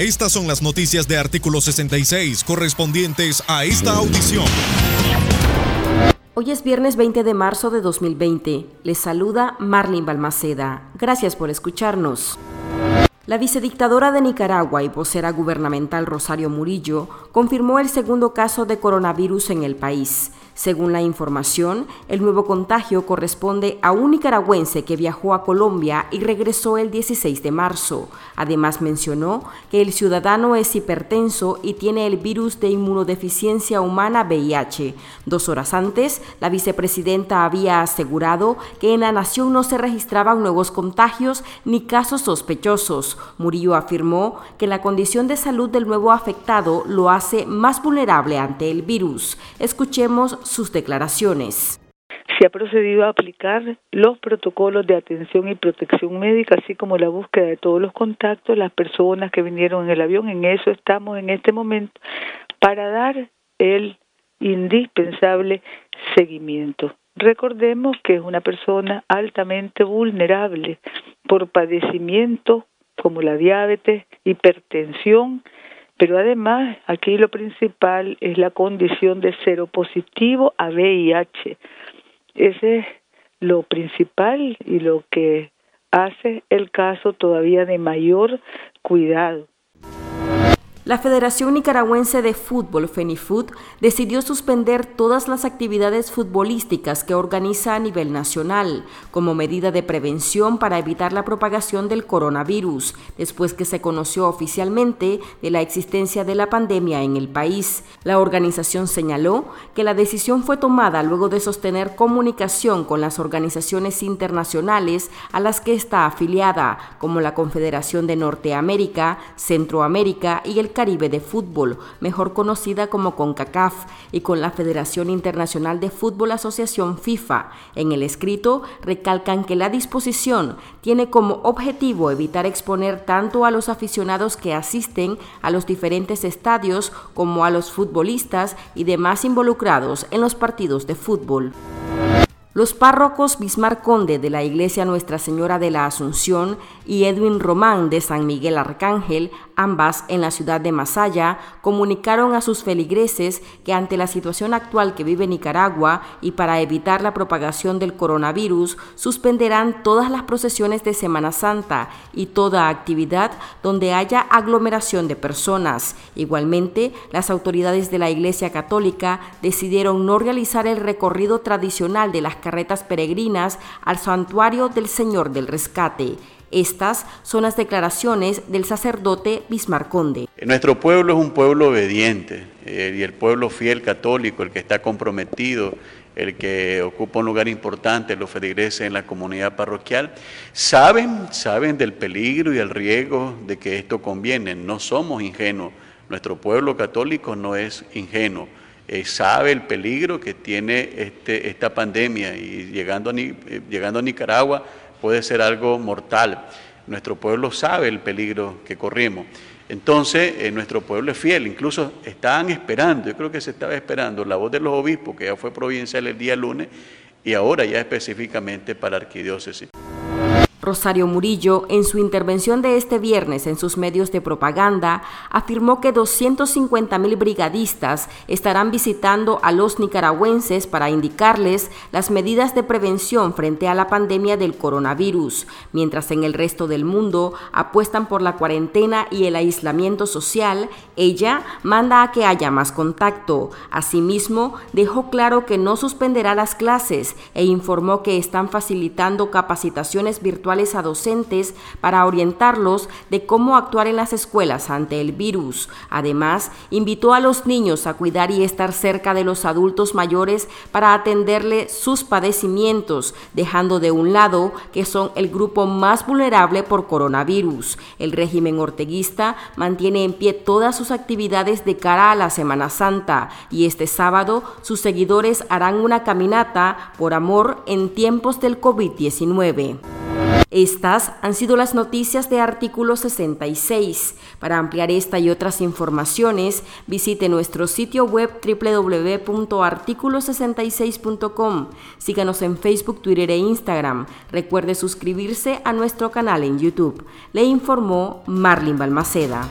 Estas son las noticias de artículo 66 correspondientes a esta audición. Hoy es viernes 20 de marzo de 2020. Les saluda Marlin Balmaceda. Gracias por escucharnos. La vicedictadora de Nicaragua y vocera gubernamental Rosario Murillo confirmó el segundo caso de coronavirus en el país. Según la información, el nuevo contagio corresponde a un nicaragüense que viajó a Colombia y regresó el 16 de marzo. Además mencionó que el ciudadano es hipertenso y tiene el virus de inmunodeficiencia humana VIH. Dos horas antes, la vicepresidenta había asegurado que en la nación no se registraban nuevos contagios ni casos sospechosos. Murillo afirmó que la condición de salud del nuevo afectado lo hace más vulnerable ante el virus. Escuchemos sus declaraciones. Se ha procedido a aplicar los protocolos de atención y protección médica, así como la búsqueda de todos los contactos, las personas que vinieron en el avión. En eso estamos en este momento para dar el indispensable seguimiento. Recordemos que es una persona altamente vulnerable por padecimientos como la diabetes, hipertensión, pero además, aquí lo principal es la condición de cero positivo a VIH. Ese es lo principal y lo que hace el caso todavía de mayor cuidado. La Federación Nicaragüense de Fútbol, FENIFUT, decidió suspender todas las actividades futbolísticas que organiza a nivel nacional como medida de prevención para evitar la propagación del coronavirus, después que se conoció oficialmente de la existencia de la pandemia en el país. La organización señaló que la decisión fue tomada luego de sostener comunicación con las organizaciones internacionales a las que está afiliada, como la Confederación de Norteamérica, Centroamérica y el Caribe de Fútbol, mejor conocida como CONCACAF, y con la Federación Internacional de Fútbol Asociación FIFA. En el escrito recalcan que la disposición tiene como objetivo evitar exponer tanto a los aficionados que asisten a los diferentes estadios como a los futbolistas y demás involucrados en los partidos de fútbol. Los párrocos Bismar Conde de la Iglesia Nuestra Señora de la Asunción y Edwin Román de San Miguel Arcángel, ambas en la ciudad de Masaya, comunicaron a sus feligreses que ante la situación actual que vive Nicaragua y para evitar la propagación del coronavirus, suspenderán todas las procesiones de Semana Santa y toda actividad donde haya aglomeración de personas. Igualmente, las autoridades de la Iglesia Católica decidieron no realizar el recorrido tradicional de las carretas peregrinas al santuario del Señor del Rescate. Estas son las declaraciones del sacerdote Bismarconde. Nuestro pueblo es un pueblo obediente eh, y el pueblo fiel católico, el que está comprometido, el que ocupa un lugar importante, los feligreses en la comunidad parroquial, saben, saben del peligro y el riesgo de que esto conviene. No somos ingenuos. Nuestro pueblo católico no es ingenuo. Eh, sabe el peligro que tiene este, esta pandemia y llegando a, eh, llegando a Nicaragua puede ser algo mortal. Nuestro pueblo sabe el peligro que corrimos. Entonces, eh, nuestro pueblo es fiel, incluso estaban esperando, yo creo que se estaba esperando la voz de los obispos, que ya fue provincial el día lunes, y ahora ya específicamente para arquidiócesis. Rosario Murillo, en su intervención de este viernes en sus medios de propaganda, afirmó que 250 mil brigadistas estarán visitando a los nicaragüenses para indicarles las medidas de prevención frente a la pandemia del coronavirus, mientras en el resto del mundo apuestan por la cuarentena y el aislamiento social, ella manda a que haya más contacto. Asimismo, dejó claro que no suspenderá las clases e informó que están facilitando capacitaciones virtuales a docentes para orientarlos de cómo actuar en las escuelas ante el virus. Además, invitó a los niños a cuidar y estar cerca de los adultos mayores para atenderle sus padecimientos, dejando de un lado que son el grupo más vulnerable por coronavirus. El régimen orteguista mantiene en pie todas sus actividades de cara a la Semana Santa y este sábado sus seguidores harán una caminata por amor en tiempos del COVID-19. Estas han sido las noticias de artículo 66. Para ampliar esta y otras informaciones, visite nuestro sitio web www.articulo66.com. Síganos en Facebook, Twitter e Instagram. Recuerde suscribirse a nuestro canal en YouTube. Le informó Marlin Balmaceda.